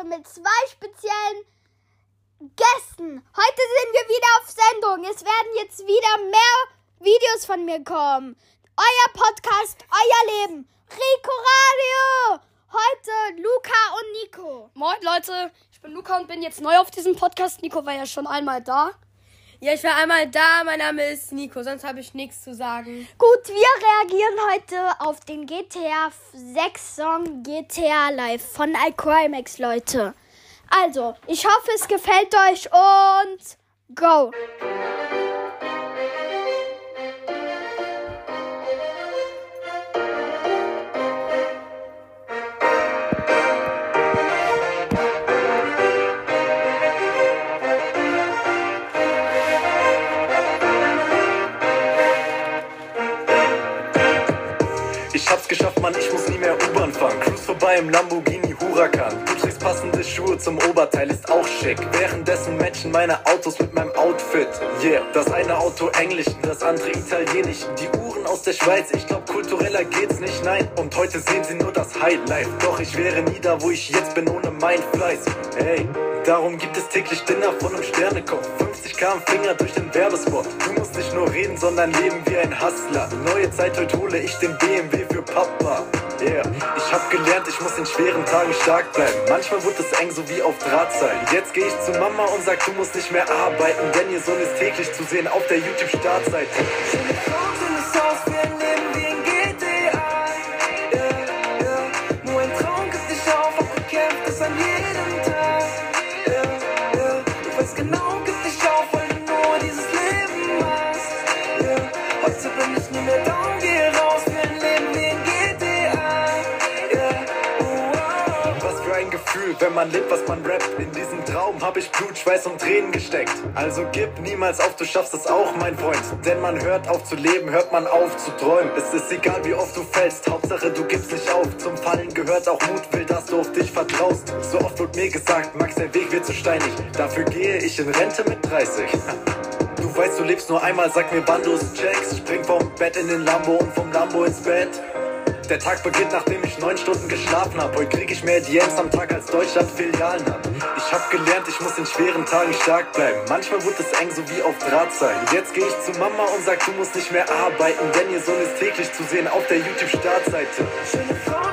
heute mit zwei speziellen Gästen. Heute sind wir wieder auf Sendung. Es werden jetzt wieder mehr Videos von mir kommen. Euer Podcast, euer Leben. Rico Radio. Heute Luca und Nico. Moin Leute, ich bin Luca und bin jetzt neu auf diesem Podcast. Nico war ja schon einmal da. Ja, ich war einmal da. Mein Name ist Nico, sonst habe ich nichts zu sagen. Gut, wir reagieren heute auf den GTA 6 Song GTA Live von iCrimex, Leute. Also, ich hoffe, es gefällt euch und go! Ich hab's geschafft, Mann, ich muss nie mehr U-Bahn fahren. Cruise vorbei im Lamborghini Huracan. Du trägst passende Schuhe zum Oberteil, ist auch schick. Währenddessen matchen meine Autos mit meinem Outfit. Yeah, das eine Auto Englisch, das andere Italienisch. Die Uhren aus der Schweiz, ich glaub, kultureller geht's nicht, nein. Und heute sehen sie nur das Highlife. Doch ich wäre nie da, wo ich jetzt bin, ohne mein Fleiß. Hey. Darum gibt es täglich Dinner von einem Sternekoch. 50 km Finger durch den Werbespot. Du musst nicht nur reden, sondern leben wie ein Hustler. Neue Zeit, heute hole ich den BMW für Papa. Yeah. Ich hab gelernt, ich muss in schweren Tagen stark bleiben. Manchmal wird es eng, so wie auf Drahtseil. Jetzt geh ich zu Mama und sag, du musst nicht mehr arbeiten, denn ihr Sohn ist täglich zu sehen auf der YouTube-Startseite. Bin ich nie mehr down, geh raus, wir leben in GTA. Was für ein Gefühl, wenn man lebt, was man rappt. In diesem Traum hab ich Blut, Schweiß und Tränen gesteckt. Also gib niemals auf, du schaffst es auch, mein Freund. Denn man hört auf zu leben, hört man auf zu träumen. Es ist egal, wie oft du fällst, Hauptsache du gibst nicht auf. Zum Fallen gehört auch Mut, will, dass du auf dich vertraust. So oft wird mir gesagt, Max, der Weg wird zu steinig. Dafür gehe ich in Rente mit 30. Du weißt, du lebst nur einmal, sag mir, wann du es checkst. Spring vom Bett in den Lambo und vom Lambo ins Bett. Der Tag beginnt, nachdem ich neun Stunden geschlafen hab. Heute krieg ich mehr DMs am Tag, als Deutschland Filialen hat. Ich hab gelernt, ich muss in schweren Tagen stark bleiben. Manchmal wird es eng, so wie auf Drahtseil. Jetzt geh ich zu Mama und sag, du musst nicht mehr arbeiten, denn ihr Sohn ist täglich zu sehen auf der YouTube-Startseite. Schöne Frauen,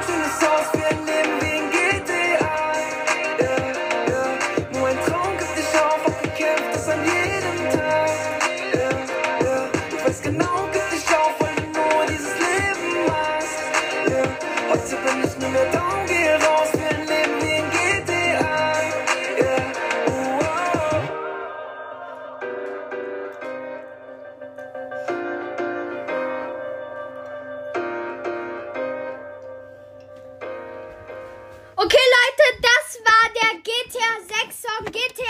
war der